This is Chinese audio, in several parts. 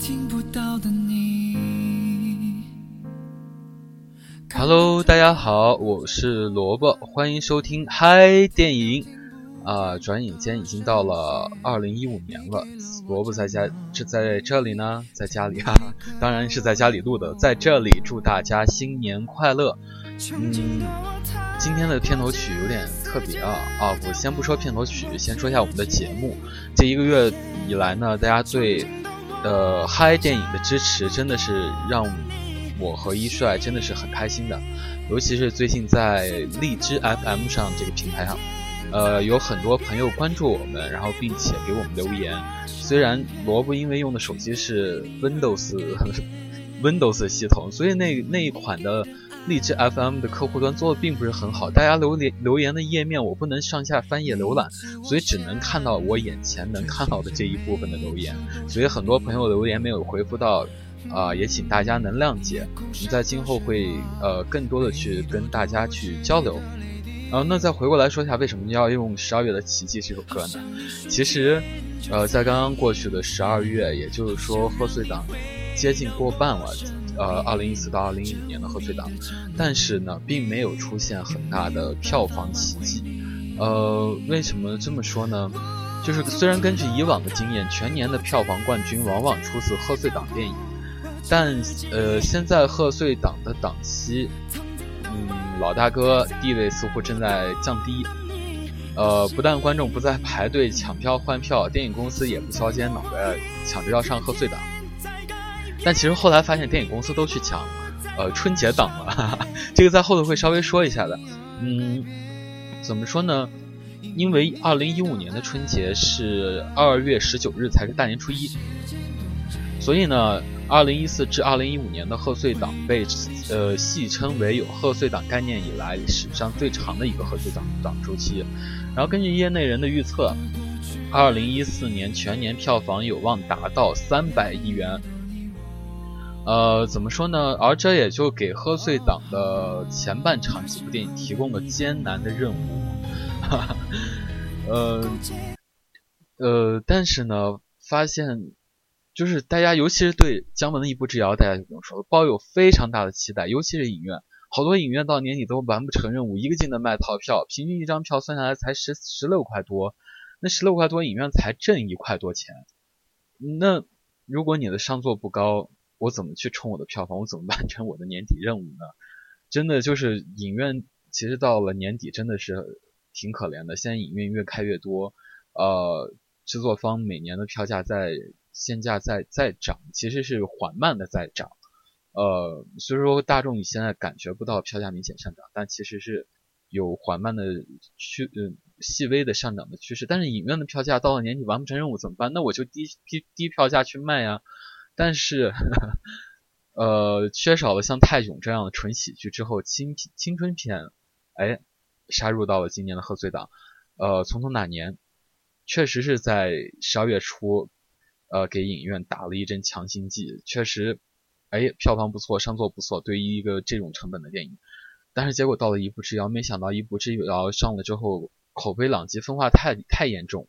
听不到的你。Hello，大家好，我是萝卜，欢迎收听嗨电影。啊、转眼间已经到了二零一五年了，萝卜在家，这在这里呢，在家里哈、哈，当然是在家里录的，在这里祝大家新年快乐。嗯，今天的片头曲有点特别啊啊！我先不说片头曲，先说一下我们的节目。这一个月以来呢，大家对呃嗨电影的支持真的是让我和一帅真的是很开心的，尤其是最近在荔枝 FM 上这个平台上，呃，有很多朋友关注我们，然后并且给我们留言。虽然萝卜因为用的手机是 Windows Windows 系统，所以那那一款的荔枝 FM 的客户端做的并不是很好，大家留言留言的页面我不能上下翻页浏览，所以只能看到我眼前能看到的这一部分的留言，所以很多朋友留言没有回复到。啊、也请大家能谅解，我们在今后会呃更多的去跟大家去交流。呃，那再回过来说一下，为什么要用《十二月的奇迹》这首歌呢？其实，呃，在刚刚过去的十二月，也就是说贺岁档接近过半了，呃，二零一四到二零一五年的贺岁档，但是呢，并没有出现很大的票房奇迹。呃，为什么这么说呢？就是虽然根据以往的经验，全年的票房冠军往往出自贺岁档电影。但呃，现在贺岁档的档期，嗯，老大哥地位似乎正在降低。呃，不但观众不再排队抢票换票，电影公司也不削尖脑袋抢着要上贺岁档。但其实后来发现，电影公司都去抢呃春节档了，哈 哈这个在后头会稍微说一下的。嗯，怎么说呢？因为二零一五年的春节是二月十九日才是大年初一，所以呢。二零一四至二零一五年的贺岁档被呃戏称为有贺岁档概念以来史上最长的一个贺岁档档周期。然后根据业内人的预测，二零一四年全年票房有望达到三百亿元。呃，怎么说呢？而这也就给贺岁档的前半场几部电影提供了艰难的任务。哈哈，呃呃，但是呢，发现。就是大家，尤其是对姜文的一步之遥，大家就不用说了，抱有非常大的期待。尤其是影院，好多影院到年底都完不成任务，一个劲的卖套票，平均一张票算下来才十十六块多，那十六块多，影院才挣一块多钱。那如果你的上座不高，我怎么去冲我的票房？我怎么完成我的年底任务呢？真的就是影院，其实到了年底真的是挺可怜的。现在影院越开越多，呃，制作方每年的票价在。现价在在涨，其实是缓慢的在涨，呃，所以说大众你现在感觉不到票价明显上涨，但其实是有缓慢的趋呃细微的上涨的趋势。但是影院的票价到了年底完不成任务怎么办？那我就低低低票价去卖呀。但是，呃，缺少了像泰囧这样的纯喜剧之后，青青春片，哎，杀入到了今年的贺岁档。呃，匆匆那年，确实是在十二月初。呃，给影院打了一针强心剂，确实，哎，票房不错，上座不错，对于一个这种成本的电影，但是结果到了一步之遥，没想到一步之遥上了之后，口碑两极分化太太严重，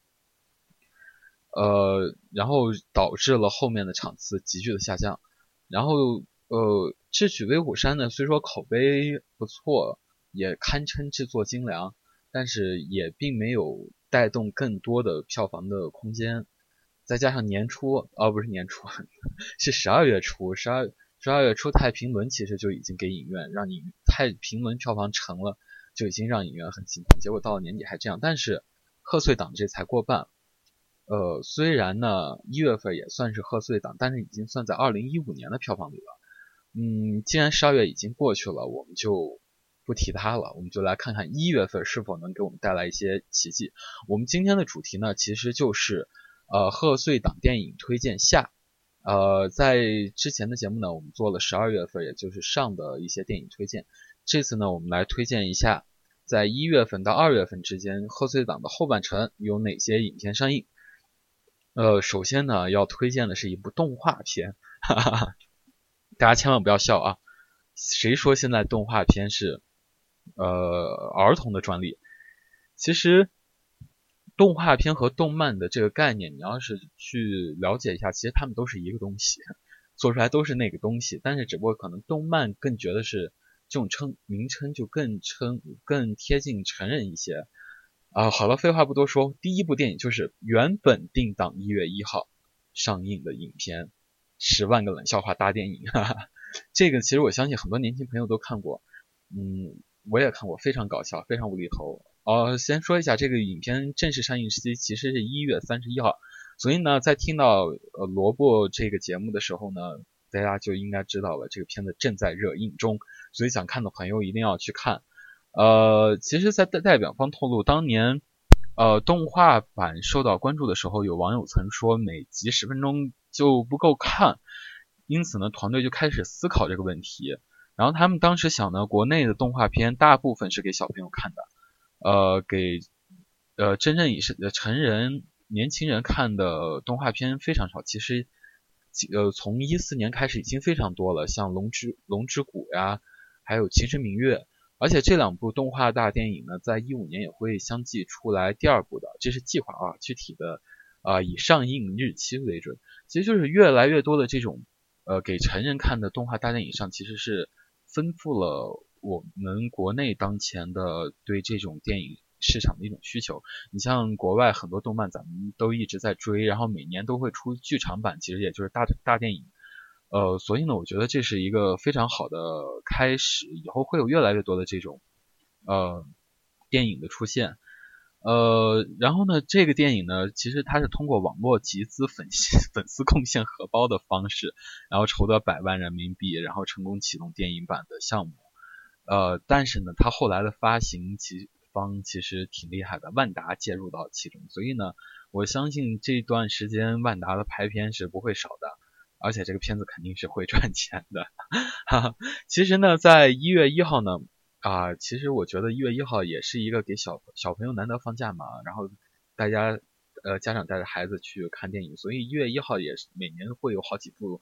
呃，然后导致了后面的场次急剧的下降，然后呃，智取威虎山呢，虽说口碑不错，也堪称制作精良，但是也并没有带动更多的票房的空间。再加上年初，哦，不是年初，是十二月初，十二十二月初，《太平轮》其实就已经给影院让影《太平轮》票房成了，就已经让影院很心疼。结果到了年底还这样，但是贺岁档这才过半，呃，虽然呢一月份也算是贺岁档，但是已经算在二零一五年的票房里了。嗯，既然十二月已经过去了，我们就不提它了，我们就来看看一月份是否能给我们带来一些奇迹。我们今天的主题呢，其实就是。呃，贺岁档电影推荐下，呃，在之前的节目呢，我们做了十二月份，也就是上的一些电影推荐。这次呢，我们来推荐一下，在一月份到二月份之间，贺岁档的后半程有哪些影片上映。呃，首先呢，要推荐的是一部动画片，哈哈哈，大家千万不要笑啊！谁说现在动画片是呃儿童的专利？其实动画片和动漫的这个概念，你要是去了解一下，其实他们都是一个东西，做出来都是那个东西，但是只不过可能动漫更觉得是这种称名称就更称更贴近成人一些。啊，好了，废话不多说，第一部电影就是原本定档一月一号上映的影片《十万个冷笑话大电影》。哈哈，这个其实我相信很多年轻朋友都看过，嗯，我也看过，非常搞笑，非常无厘头。哦，先说一下这个影片正式上映时期其实是一月三十一号，所以呢，在听到呃萝卜这个节目的时候呢，大家就应该知道了这个片子正在热映中，所以想看的朋友一定要去看。呃，其实，在代代表方透露，当年，呃，动画版受到关注的时候，有网友曾说每集十分钟就不够看，因此呢，团队就开始思考这个问题。然后他们当时想呢，国内的动画片大部分是给小朋友看的，呃，给呃真正以是成人年轻人看的动画片非常少。其实，呃，从一四年开始已经非常多了，像《龙之龙之谷》呀，还有《秦时明月》。而且这两部动画大电影呢，在一五年也会相继出来第二部的，这是计划啊，具体的啊以上映日期为准。其实就是越来越多的这种呃给成人看的动画大电影上，其实是丰富了我们国内当前的对这种电影市场的一种需求。你像国外很多动漫，咱们都一直在追，然后每年都会出剧场版，其实也就是大大电影。呃，所以呢，我觉得这是一个非常好的开始，以后会有越来越多的这种呃电影的出现。呃，然后呢，这个电影呢，其实它是通过网络集资粉丝 粉丝贡献荷包的方式，然后筹得百万人民币，然后成功启动电影版的项目。呃，但是呢，它后来的发行其方其实挺厉害的，万达介入到其中，所以呢，我相信这段时间万达的排片是不会少的。而且这个片子肯定是会赚钱的，哈哈。其实呢，在一月一号呢，啊，其实我觉得一月一号也是一个给小小朋友难得放假嘛，然后大家呃家长带着孩子去看电影，所以一月一号也是每年会有好几部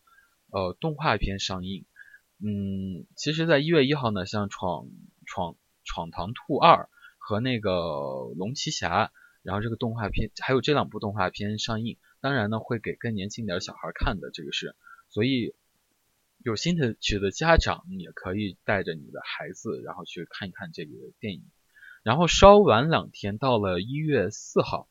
呃动画片上映。嗯，其实，在一月一号呢，像闯闯闯唐兔二和那个龙骑侠，然后这个动画片还有这两部动画片上映。当然呢，会给更年轻点的小孩看的，这个是，所以有兴趣的家长也可以带着你的孩子，然后去看一看这个电影。然后稍晚两天，到了一月四号，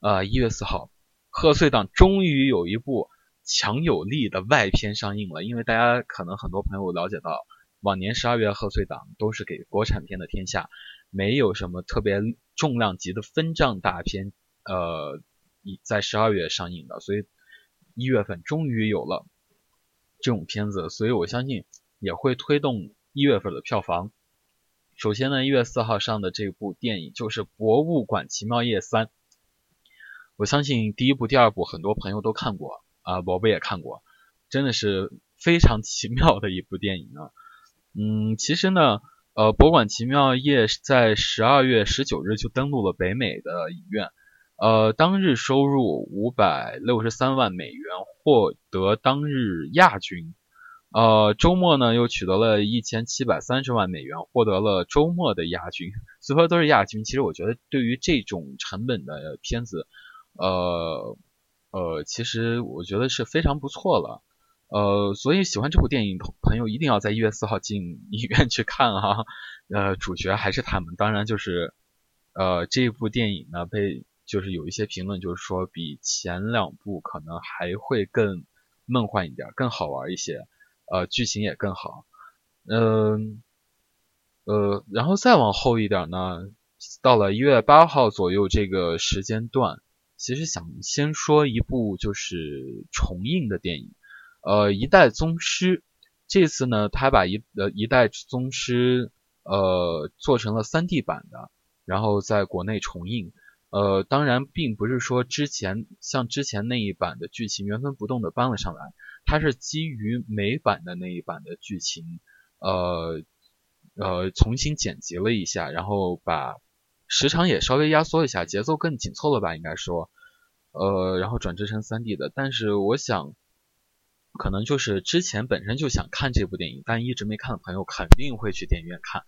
呃，一月四号，贺岁档终于有一部强有力的外片上映了。因为大家可能很多朋友了解到，往年十二月贺岁档都是给国产片的天下，没有什么特别重量级的分账大片，呃。一在十二月上映的，所以一月份终于有了这种片子，所以我相信也会推动一月份的票房。首先呢，一月四号上的这部电影就是《博物馆奇妙夜三》，我相信第一部、第二部很多朋友都看过啊，宝贝也看过，真的是非常奇妙的一部电影啊。嗯，其实呢，呃，《博物馆奇妙夜》在十二月十九日就登陆了北美的影院。呃，当日收入五百六十三万美元，获得当日亚军。呃，周末呢又取得了一千七百三十万美元，获得了周末的亚军。所说都是亚军，其实我觉得对于这种成本的片子，呃呃，其实我觉得是非常不错了。呃，所以喜欢这部电影朋朋友一定要在一月四号进影院去看哈。呃，主角还是他们，当然就是呃这部电影呢被。就是有一些评论，就是说比前两部可能还会更梦幻一点，更好玩一些，呃，剧情也更好，嗯，呃，然后再往后一点呢，到了一月八号左右这个时间段，其实想先说一部就是重映的电影，呃，一代宗师，这次呢，他把一呃一代宗师呃做成了三 D 版的，然后在国内重映。呃，当然，并不是说之前像之前那一版的剧情原封不动的搬了上来，它是基于美版的那一版的剧情，呃呃，重新剪辑了一下，然后把时长也稍微压缩一下，节奏更紧凑了吧，应该说，呃，然后转制成 3D 的。但是我想，可能就是之前本身就想看这部电影，但一直没看的朋友肯定会去电影院看。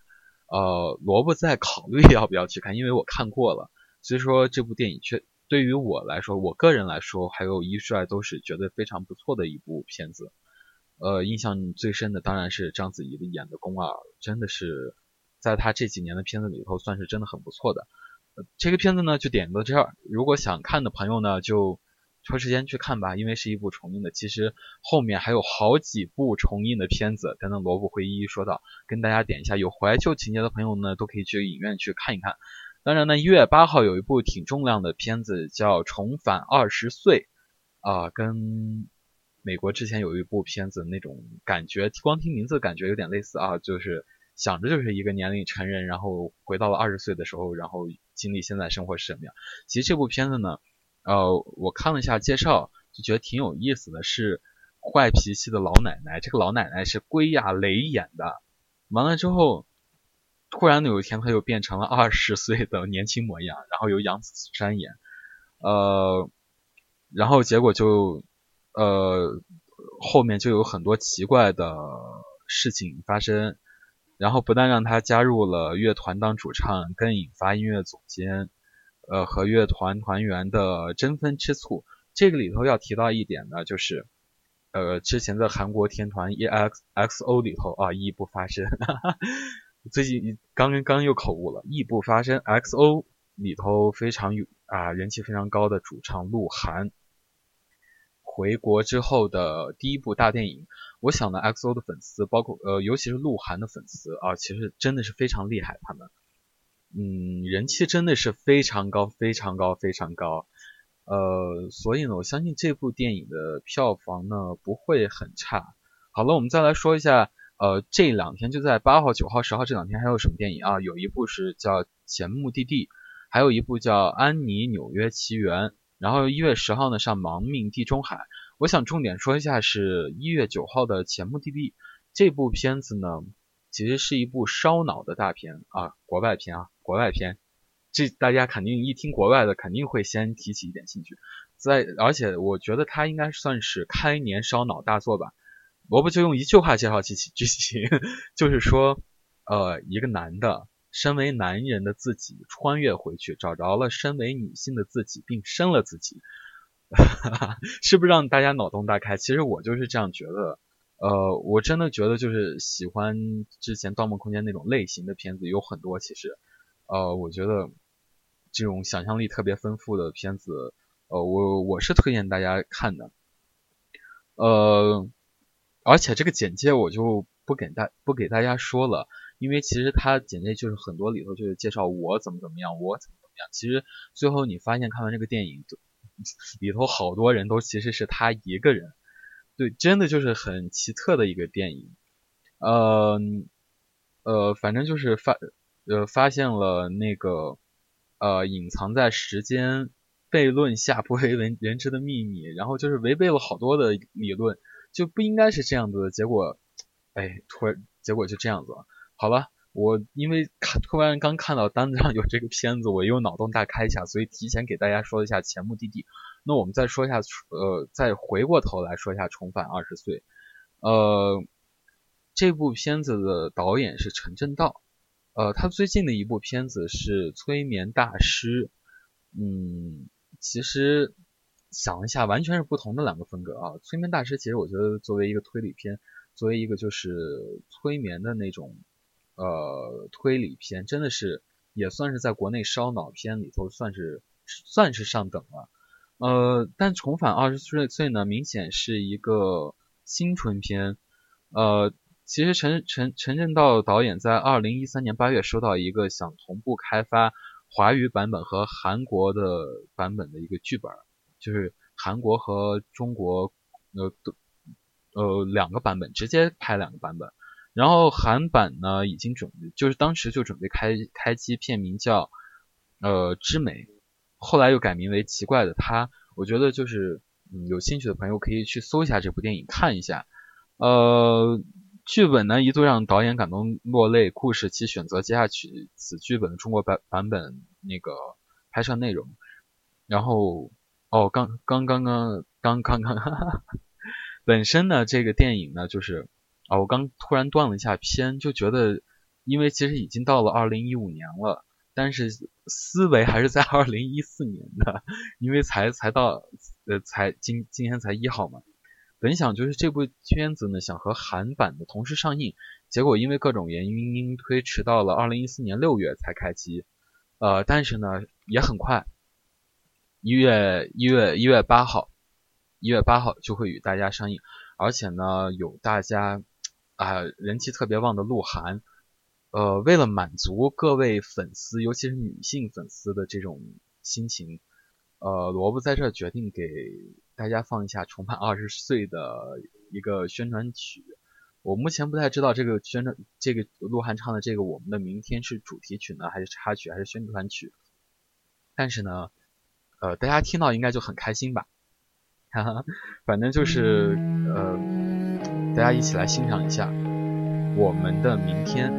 呃，萝卜在考虑要不要去看，因为我看过了，所以说这部电影却对于我来说，我个人来说，还有一帅都是觉得非常不错的一部片子。呃，印象最深的当然是章子怡的演的《宫二》，真的是在她这几年的片子里头算是真的很不错的。这个片子呢就点到这儿，如果想看的朋友呢就。抽时间去看吧，因为是一部重映的。其实后面还有好几部重映的片子，等等萝卜会一一说到，跟大家点一下。有怀旧情节的朋友呢，都可以去影院去看一看。当然呢，一月八号有一部挺重量的片子叫《重返二十岁》，啊，跟美国之前有一部片子那种感觉，光听名字感觉有点类似啊，就是想着就是一个年龄成人，然后回到了二十岁的时候，然后经历现在生活是什么样。其实这部片子呢。呃，我看了一下介绍，就觉得挺有意思的。是坏脾气的老奶奶，这个老奶奶是归亚蕾演的。完了之后，突然有一天，他又变成了二十岁的年轻模样，然后由杨子姗演。呃，然后结果就呃后面就有很多奇怪的事情发生，然后不但让他加入了乐团当主唱，更引发音乐总监。呃，和乐团团员的争分吃醋，这个里头要提到一点呢，就是，呃，之前的韩国天团 EXO 里头啊，一不发声，哈哈，最近刚刚又口误了，异不发生，XO 里头非常有啊人气非常高的主唱鹿晗，回国之后的第一部大电影，我想呢，XO 的粉丝，包括呃，尤其是鹿晗的粉丝啊，其实真的是非常厉害，他们。嗯，人气真的是非常高，非常高，非常高。呃，所以呢，我相信这部电影的票房呢不会很差。好了，我们再来说一下，呃，这两天就在八号、九号、十号这两天还有什么电影啊？有一部是叫《前目的地》，还有一部叫《安妮纽约奇缘》。然后一月十号呢上《亡命地中海》。我想重点说一下是一月九号的《前目的地》这部片子呢。其实是一部烧脑的大片啊，国外片啊，国外片，这大家肯定一听国外的，肯定会先提起一点兴趣。在而且我觉得它应该算是开年烧脑大作吧。萝卜就用一句话介绍剧情，剧情就是说，呃，一个男的，身为男人的自己穿越回去，找着了身为女性的自己，并生了自己，是不是让大家脑洞大开？其实我就是这样觉得。呃，我真的觉得就是喜欢之前《盗梦空间》那种类型的片子有很多，其实，呃，我觉得这种想象力特别丰富的片子，呃，我我是推荐大家看的，呃，而且这个简介我就不给大不给大家说了，因为其实它简介就是很多里头就是介绍我怎么怎么样，我怎么怎么样，其实最后你发现看完这个电影里头好多人都其实是他一个人。对，真的就是很奇特的一个电影，呃，呃，反正就是发，呃，发现了那个，呃，隐藏在时间悖论下不为人知的秘密，然后就是违背了好多的理论，就不应该是这样子的结果，哎，突然结果就这样子了。好了，我因为看突然刚看到单子上有这个片子，我又脑洞大开一下，所以提前给大家说一下前目的地。那我们再说一下，呃，再回过头来说一下《重返二十岁》。呃，这部片子的导演是陈正道，呃，他最近的一部片子是《催眠大师》。嗯，其实想一下，完全是不同的两个风格啊。《催眠大师》其实我觉得作为一个推理片，作为一个就是催眠的那种呃推理片，真的是也算是在国内烧脑片里头算是算是上等了。呃，但重返二十岁岁呢，明显是一个新春片。呃，其实陈陈陈正道导演在二零一三年八月收到一个想同步开发华语版本和韩国的版本的一个剧本，就是韩国和中国呃呃两个版本直接拍两个版本。然后韩版呢已经准，就是当时就准备开开机，片名叫呃之美。后来又改名为奇怪的他，我觉得就是嗯有兴趣的朋友可以去搜一下这部电影看一下。呃，剧本呢一度让导演感动落泪，故事其选择接下去此剧本的中国版版本那个拍摄内容。然后哦刚刚刚刚刚刚刚哈哈 本身呢，这个电影呢，就是啊，我刚突然断了一下片，就觉得，因为其实已经到了二零一五年了，但是思维还是在二零一四年的，因为才才到呃才今今天才一号嘛。本想就是这部片子呢，想和韩版的同时上映，结果因为各种原因推迟到了二零一四年六月才开机。呃，但是呢，也很快，一月一月一月八号，一月八号就会与大家上映，而且呢，有大家啊人气特别旺的鹿晗，呃，为了满足各位粉丝，尤其是女性粉丝的这种心情，呃，萝卜在这决定给大家放一下重返二十岁的一个宣传曲。我目前不太知道这个宣传，这个鹿晗唱的这个《我们的明天》是主题曲呢，还是插曲，还是宣传曲？但是呢，呃，大家听到应该就很开心吧？哈哈，反正就是呃，大家一起来欣赏一下《我们的明天》。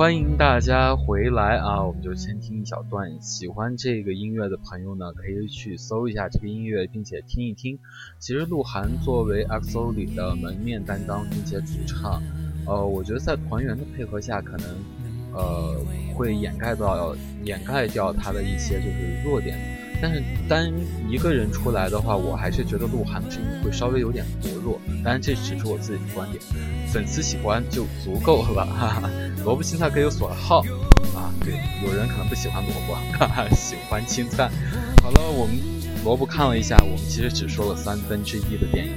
欢迎大家回来啊！我们就先听一小段。喜欢这个音乐的朋友呢，可以去搜一下这个音乐，并且听一听。其实鹿晗作为 XO 里的门面担当，并且主唱，呃，我觉得在团员的配合下，可能呃会掩盖到掩盖掉他的一些就是弱点。但是单一个人出来的话，我还是觉得鹿晗的声音会稍微有点薄弱。当然这只是我自己的观点，粉丝喜欢就足够了。哈哈，萝卜青菜各有所好啊。对，有人可能不喜欢萝卜，哈哈，喜欢青菜。好了，我们萝卜看了一下，我们其实只说了三分之一的电影，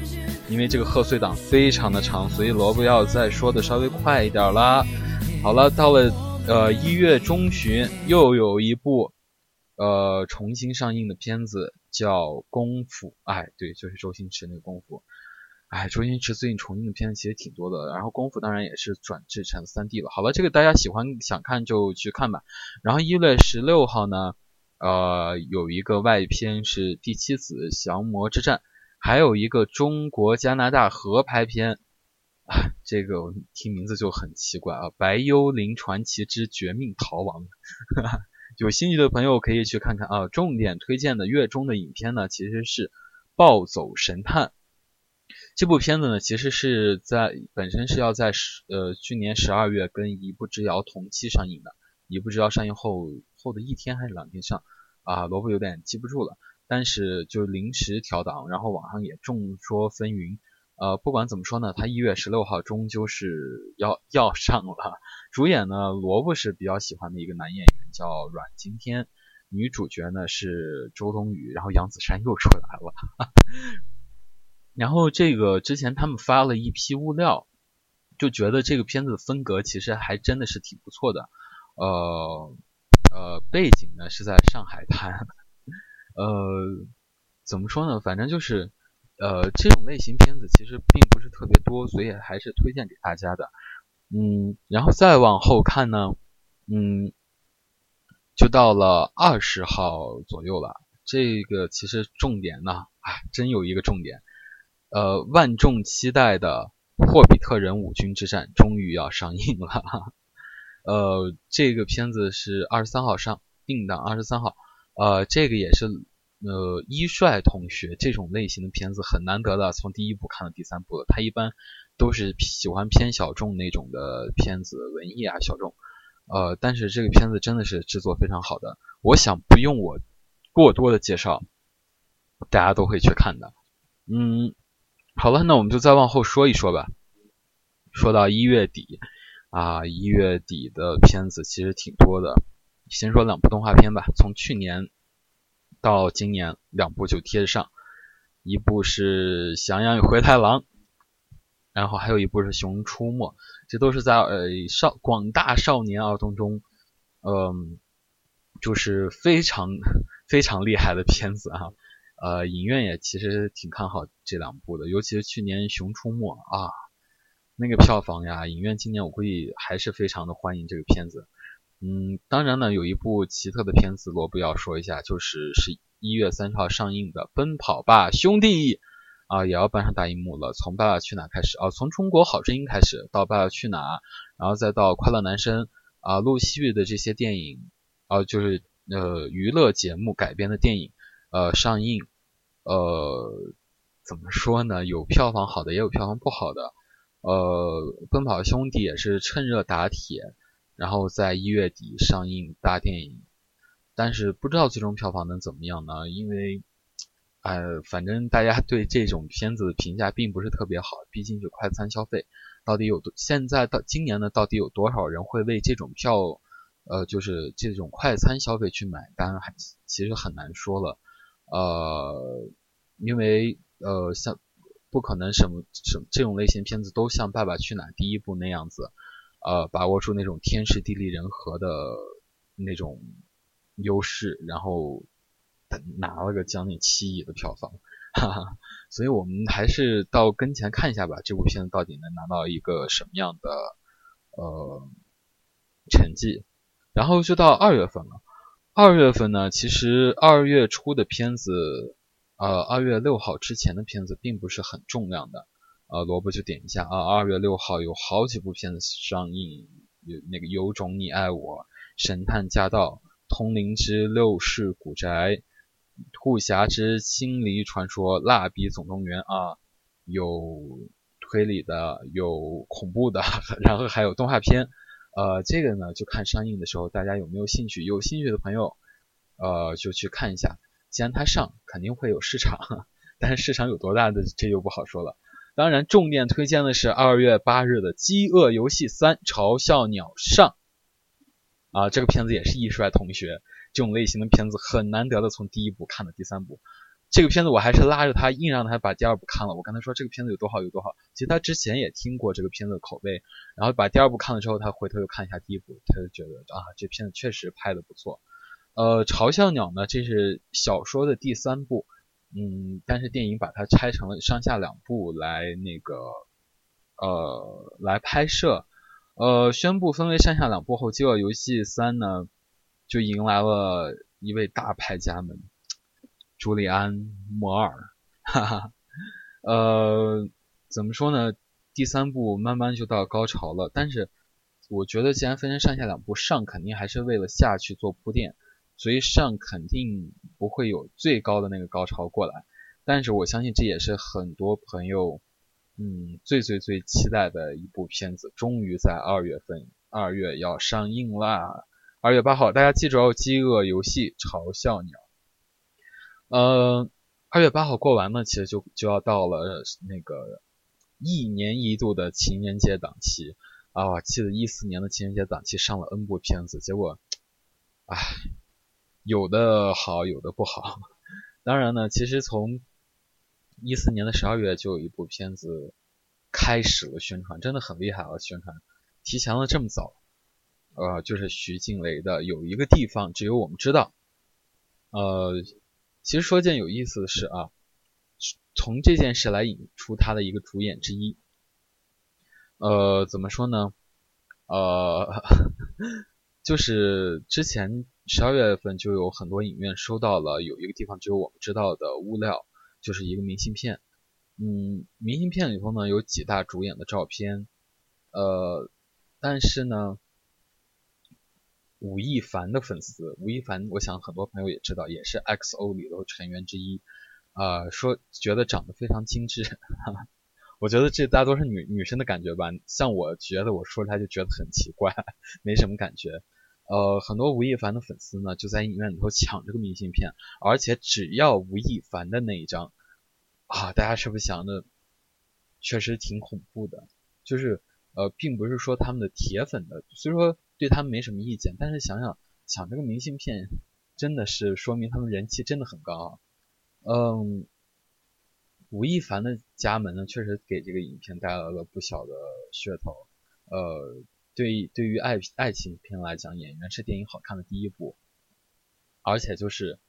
因为这个贺岁档非常的长，所以萝卜要再说的稍微快一点啦。好了，到了呃一月中旬，又有一部。呃，重新上映的片子叫《功夫》，哎，对，就是周星驰那个《功夫》。哎，周星驰最近重映的片子其实挺多的，然后《功夫》当然也是转制成 3D 了。好了，这个大家喜欢想看就去看吧。然后一月十六号呢，呃，有一个外片是《第七子降魔之战》，还有一个中国加拿大合拍片，啊这个听名字就很奇怪啊，《白幽灵传奇之绝命逃亡》。有兴趣的朋友可以去看看啊。重点推荐的月中的影片呢，其实是《暴走神探》这部片子呢，其实是在本身是要在十呃去年十二月跟《一步之遥》同期上映的，《一步之遥》上映后后的一天还是两天上啊，萝卜有点记不住了，但是就临时调档，然后网上也众说纷纭。呃，不管怎么说呢，他一月十六号终究是要要上了。主演呢，萝卜是比较喜欢的一个男演员，叫阮经天。女主角呢是周冬雨，然后杨子姗又出来了。然后这个之前他们发了一批物料，就觉得这个片子的风格其实还真的是挺不错的。呃呃，背景呢是在上海滩。呃，怎么说呢？反正就是。呃，这种类型片子其实并不是特别多，所以还是推荐给大家的。嗯，然后再往后看呢，嗯，就到了二十号左右了。这个其实重点呢，哎，真有一个重点。呃，万众期待的霍比特人五军之战终于要上映了。呃，这个片子是二十三号上，定档二十三号。呃，这个也是呃一帅同学这种类型的片子很难得的，从第一部看到第三部了。他一般都是喜欢偏小众那种的片子，文艺啊小众。呃，但是这个片子真的是制作非常好的，我想不用我过多的介绍，大家都会去看的。嗯，好了，那我们就再往后说一说吧。说到一月底啊，一月底的片子其实挺多的。先说两部动画片吧，从去年到今年两部就贴上，一部是《翔阳与灰太狼》。然后还有一部是《熊出没》，这都是在呃少广大少年儿童中，嗯，就是非常非常厉害的片子啊。呃，影院也其实挺看好这两部的，尤其是去年《熊出没》啊，那个票房呀，影院今年我估计还是非常的欢迎这个片子。嗯，当然呢，有一部奇特的片子，罗布要说一下，就是是一月三十号上映的《奔跑吧兄弟》。啊，也要搬上大荧幕了。从《爸爸去哪儿》开始，啊，从《中国好声音》开始，到《爸爸去哪儿》，然后再到《快乐男生》啊，陆续的这些电影，啊，就是呃娱乐节目改编的电影，呃上映，呃怎么说呢？有票房好的，也有票房不好的。呃，《奔跑兄弟》也是趁热打铁，然后在一月底上映大电影，但是不知道最终票房能怎么样呢？因为。呃，反正大家对这种片子的评价并不是特别好，毕竟是快餐消费。到底有多？现在到今年呢，到底有多少人会为这种票，呃，就是这种快餐消费去买单？还其实很难说了。呃，因为呃，像不可能什么什这种类型片子都像《爸爸去哪儿》第一部那样子，呃，把握住那种天时地利人和的那种优势，然后。拿了个将近七亿的票房，哈哈，所以我们还是到跟前看一下吧，这部片子到底能拿到一个什么样的呃成绩？然后就到二月份了，二月份呢，其实二月初的片子，呃，二月六号之前的片子并不是很重量的，呃，萝卜就点一下啊，二月六号有好几部片子上映，有那个有种你爱我、神探驾到、通灵之六世古宅。兔侠之心理传说、蜡笔总动员啊，有推理的，有恐怖的，然后还有动画片。呃，这个呢就看上映的时候大家有没有兴趣。有兴趣的朋友，呃，就去看一下。既然它上，肯定会有市场，但是市场有多大的，这就不好说了。当然，重点推荐的是二月八日的《饥饿游戏三：嘲笑鸟上》啊，这个片子也是易帅同学。这种类型的片子很难得的从第一部看到第三部，这个片子我还是拉着他硬让他把第二部看了。我跟他说这个片子有多好有多好，其实他之前也听过这个片子的口碑，然后把第二部看了之后，他回头又看一下第一部，他就觉得啊这片子确实拍的不错。呃，嘲笑鸟呢，这是小说的第三部，嗯，但是电影把它拆成了上下两部来那个呃来拍摄，呃宣布分为上下两部后，饥饿游戏三呢。就迎来了一位大牌家们，朱利安·摩尔，哈哈，呃，怎么说呢？第三部慢慢就到高潮了，但是我觉得既然分成上下两部，上肯定还是为了下去做铺垫，所以上肯定不会有最高的那个高潮过来。但是我相信这也是很多朋友，嗯，最最最期待的一部片子，终于在二月份，二月要上映啦。二月八号，大家记住哦，《饥饿游戏》嘲笑鸟。呃，二月八号过完呢，其实就就要到了那个一年一度的情人节档期啊。我记得一四年的情人节档期上了 N 部片子，结果，唉，有的好，有的不好。当然呢，其实从一四年的十二月就有一部片子开始了宣传，真的很厉害啊！宣传提前了这么早。呃，就是徐静蕾的有一个地方只有我们知道。呃，其实说件有意思的事啊，从这件事来引出他的一个主演之一。呃，怎么说呢？呃，就是之前十二月份就有很多影院收到了有一个地方只有我们知道的物料，就是一个明信片。嗯，明信片里头呢有几大主演的照片，呃，但是呢，吴亦凡的粉丝，吴亦凡，我想很多朋友也知道，也是 XO 里头成员之一，啊，说觉得长得非常精致，哈 哈我觉得这大多是女女生的感觉吧，像我觉得我说出来就觉得很奇怪，没什么感觉。呃，很多吴亦凡的粉丝呢就在影院里头抢这个明信片，而且只要吴亦凡的那一张。啊，大家是不是想的确实挺恐怖的？就是呃，并不是说他们的铁粉的，虽说对他们没什么意见，但是想想抢这个明信片，真的是说明他们人气真的很高啊。嗯，吴亦凡的加盟呢，确实给这个影片带来了不小的噱头。呃，对对于爱爱情片来讲，演员是电影好看的第一步，而且就是。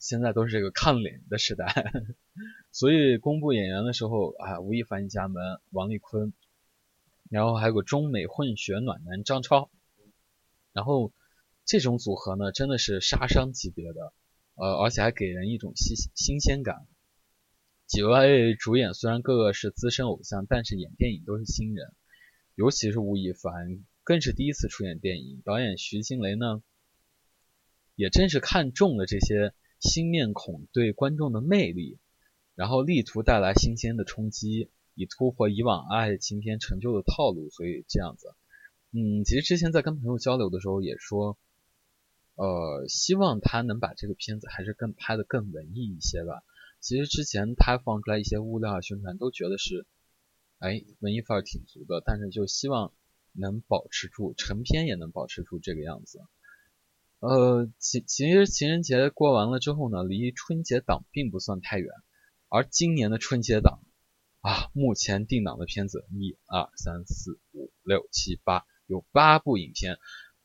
现在都是这个看脸的时代，所以公布演员的时候啊，吴亦凡加盟，王丽坤，然后还有个中美混血暖男张超，然后这种组合呢，真的是杀伤级别的，呃，而且还给人一种新新鲜感。几位主演虽然个个是资深偶像，但是演电影都是新人，尤其是吴亦凡，更是第一次出演电影。导演徐静蕾呢，也正是看中了这些。新面孔对观众的魅力，然后力图带来新鲜的冲击，以突破以往爱情片成就的套路，所以这样子。嗯，其实之前在跟朋友交流的时候也说，呃，希望他能把这个片子还是更拍的更文艺一些吧。其实之前他放出来一些物料啊宣传都觉得是，哎，文艺范儿挺足的，但是就希望能保持住成片也能保持住这个样子。呃，其其实情人节过完了之后呢，离春节档并不算太远。而今年的春节档啊，目前定档的片子一二三四五六七八，有八部影片。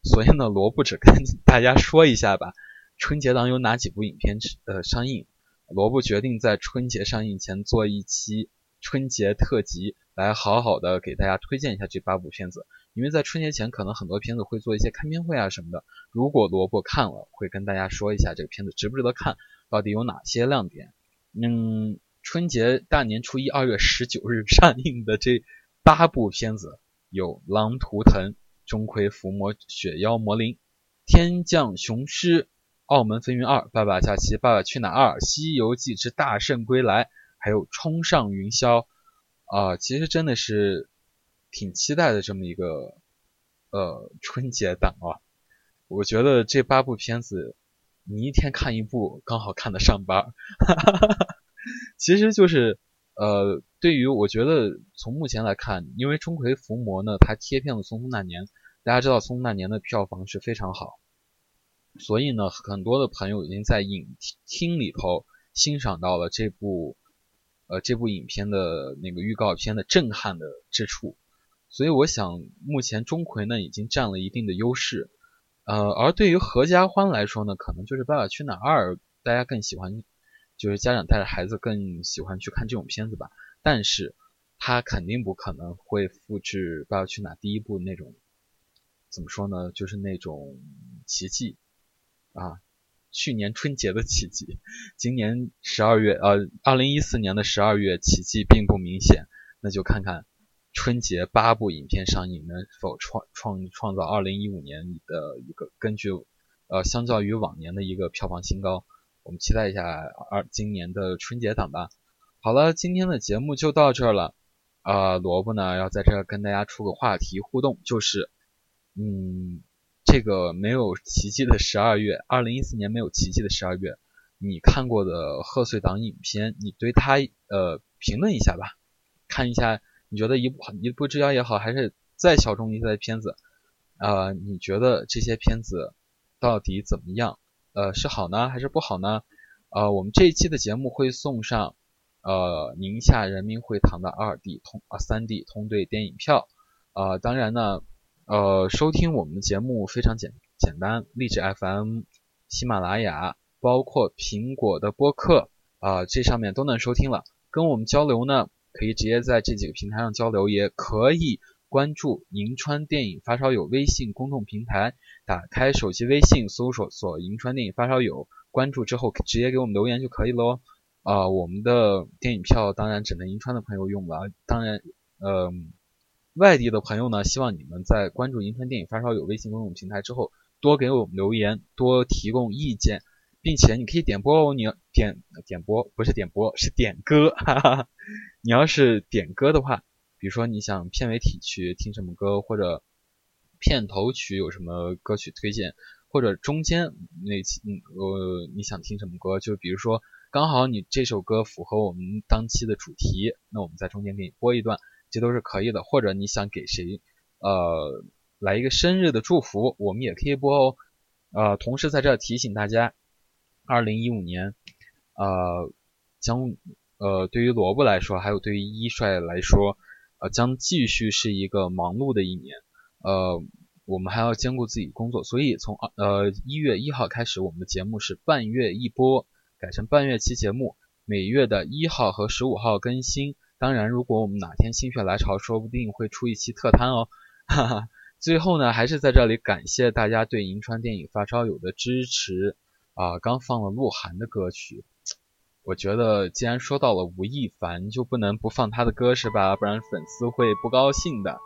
所以呢，罗布只跟 大家说一下吧，春节档有哪几部影片呃上映？罗布决定在春节上映前做一期春节特辑，来好好的给大家推荐一下这八部片子。因为在春节前，可能很多片子会做一些开片会啊什么的。如果萝卜看了，会跟大家说一下这个片子值不值得看，到底有哪些亮点。嗯，春节大年初一，二月十九日上映的这八部片子有《狼图腾》《钟馗伏魔》《雪妖魔灵》《天降雄狮》《澳门风云二》《爸爸假期》《爸爸去哪儿二》《西游记之大圣归来》，还有《冲上云霄》啊，其实真的是。挺期待的这么一个呃春节档啊，我觉得这八部片子你一天看一部刚好看得上班，哈哈哈其实就是呃对于我觉得从目前来看，因为钟馗伏魔呢，它贴片了《匆匆那年》，大家知道《匆匆那年》的票房是非常好，所以呢很多的朋友已经在影厅里头欣赏到了这部呃这部影片的那个预告片的震撼的之处。所以我想，目前钟馗呢已经占了一定的优势，呃，而对于合家欢来说呢，可能就是《爸爸去哪儿二》，大家更喜欢，就是家长带着孩子更喜欢去看这种片子吧。但是，它肯定不可能会复制《爸爸去哪儿》第一部那种，怎么说呢？就是那种奇迹啊，去年春节的奇迹，今年十二月，呃，二零一四年的十二月，奇迹并不明显，那就看看。春节八部影片上映，能否创创创造二零一五年的一个根据呃相较于往年的一个票房新高？我们期待一下二今年的春节档吧。好了，今天的节目就到这儿了。啊，萝卜呢要在这儿跟大家出个话题互动，就是嗯，这个没有奇迹的十二月，二零一四年没有奇迹的十二月，你看过的贺岁档影片，你对它呃评论一下吧，看一下。你觉得一部一步之遥也好，还是再小众一些的片子，呃，你觉得这些片子到底怎么样？呃，是好呢，还是不好呢？呃，我们这一期的节目会送上呃宁夏人民会堂的二 D 通啊三 D 通兑电影票。呃，当然呢，呃，收听我们的节目非常简简单，荔枝 FM、喜马拉雅，包括苹果的播客啊，这上面都能收听了。跟我们交流呢？可以直接在这几个平台上交流，也可以关注银川电影发烧友微信公众平台，打开手机微信搜索“银川电影发烧友”，关注之后直接给我们留言就可以喽。啊，我们的电影票当然只能银川的朋友用了。当然，呃，外地的朋友呢，希望你们在关注银川电影发烧友微信公众平台之后，多给我们留言，多提供意见，并且你可以点播哦。你点点播不是点播，是点歌。哈哈。你要是点歌的话，比如说你想片尾曲去听什么歌，或者片头曲有什么歌曲推荐，或者中间那期呃你想听什么歌，就比如说。刚好你这首歌符合我们当期的主题，那我们在中间给你播一段，这都是可以的。或者你想给谁，呃，来一个生日的祝福，我们也可以播哦。呃，同时在这提醒大家，二零一五年，呃，将呃对于萝卜来说，还有对于一帅来说，呃，将继续是一个忙碌的一年。呃，我们还要兼顾自己工作，所以从呃一月一号开始，我们的节目是半月一播。改成半月期节目，每月的一号和十五号更新。当然，如果我们哪天心血来潮，说不定会出一期特刊哦。哈哈。最后呢，还是在这里感谢大家对银川电影发烧友的支持啊！刚放了鹿晗的歌曲，我觉得既然说到了吴亦凡，就不能不放他的歌是吧？不然粉丝会不高兴的。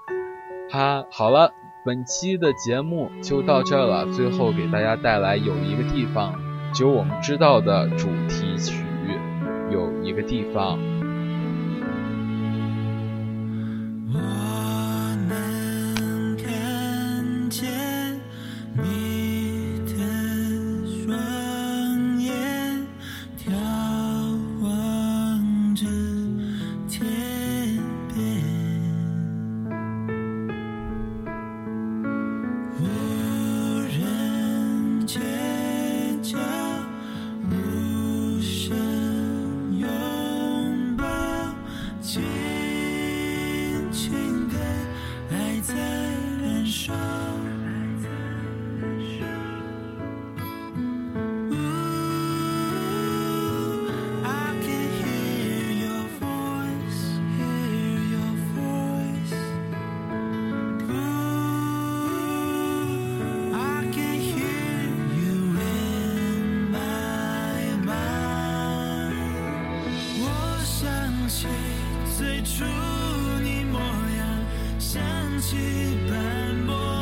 哈，好了，本期的节目就到这了。最后给大家带来有一个地方。就我们知道的主题曲，有一个地方。起最初你模样，想起斑驳。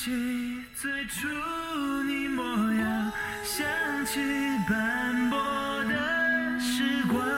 起最初你模样想起斑驳的时光。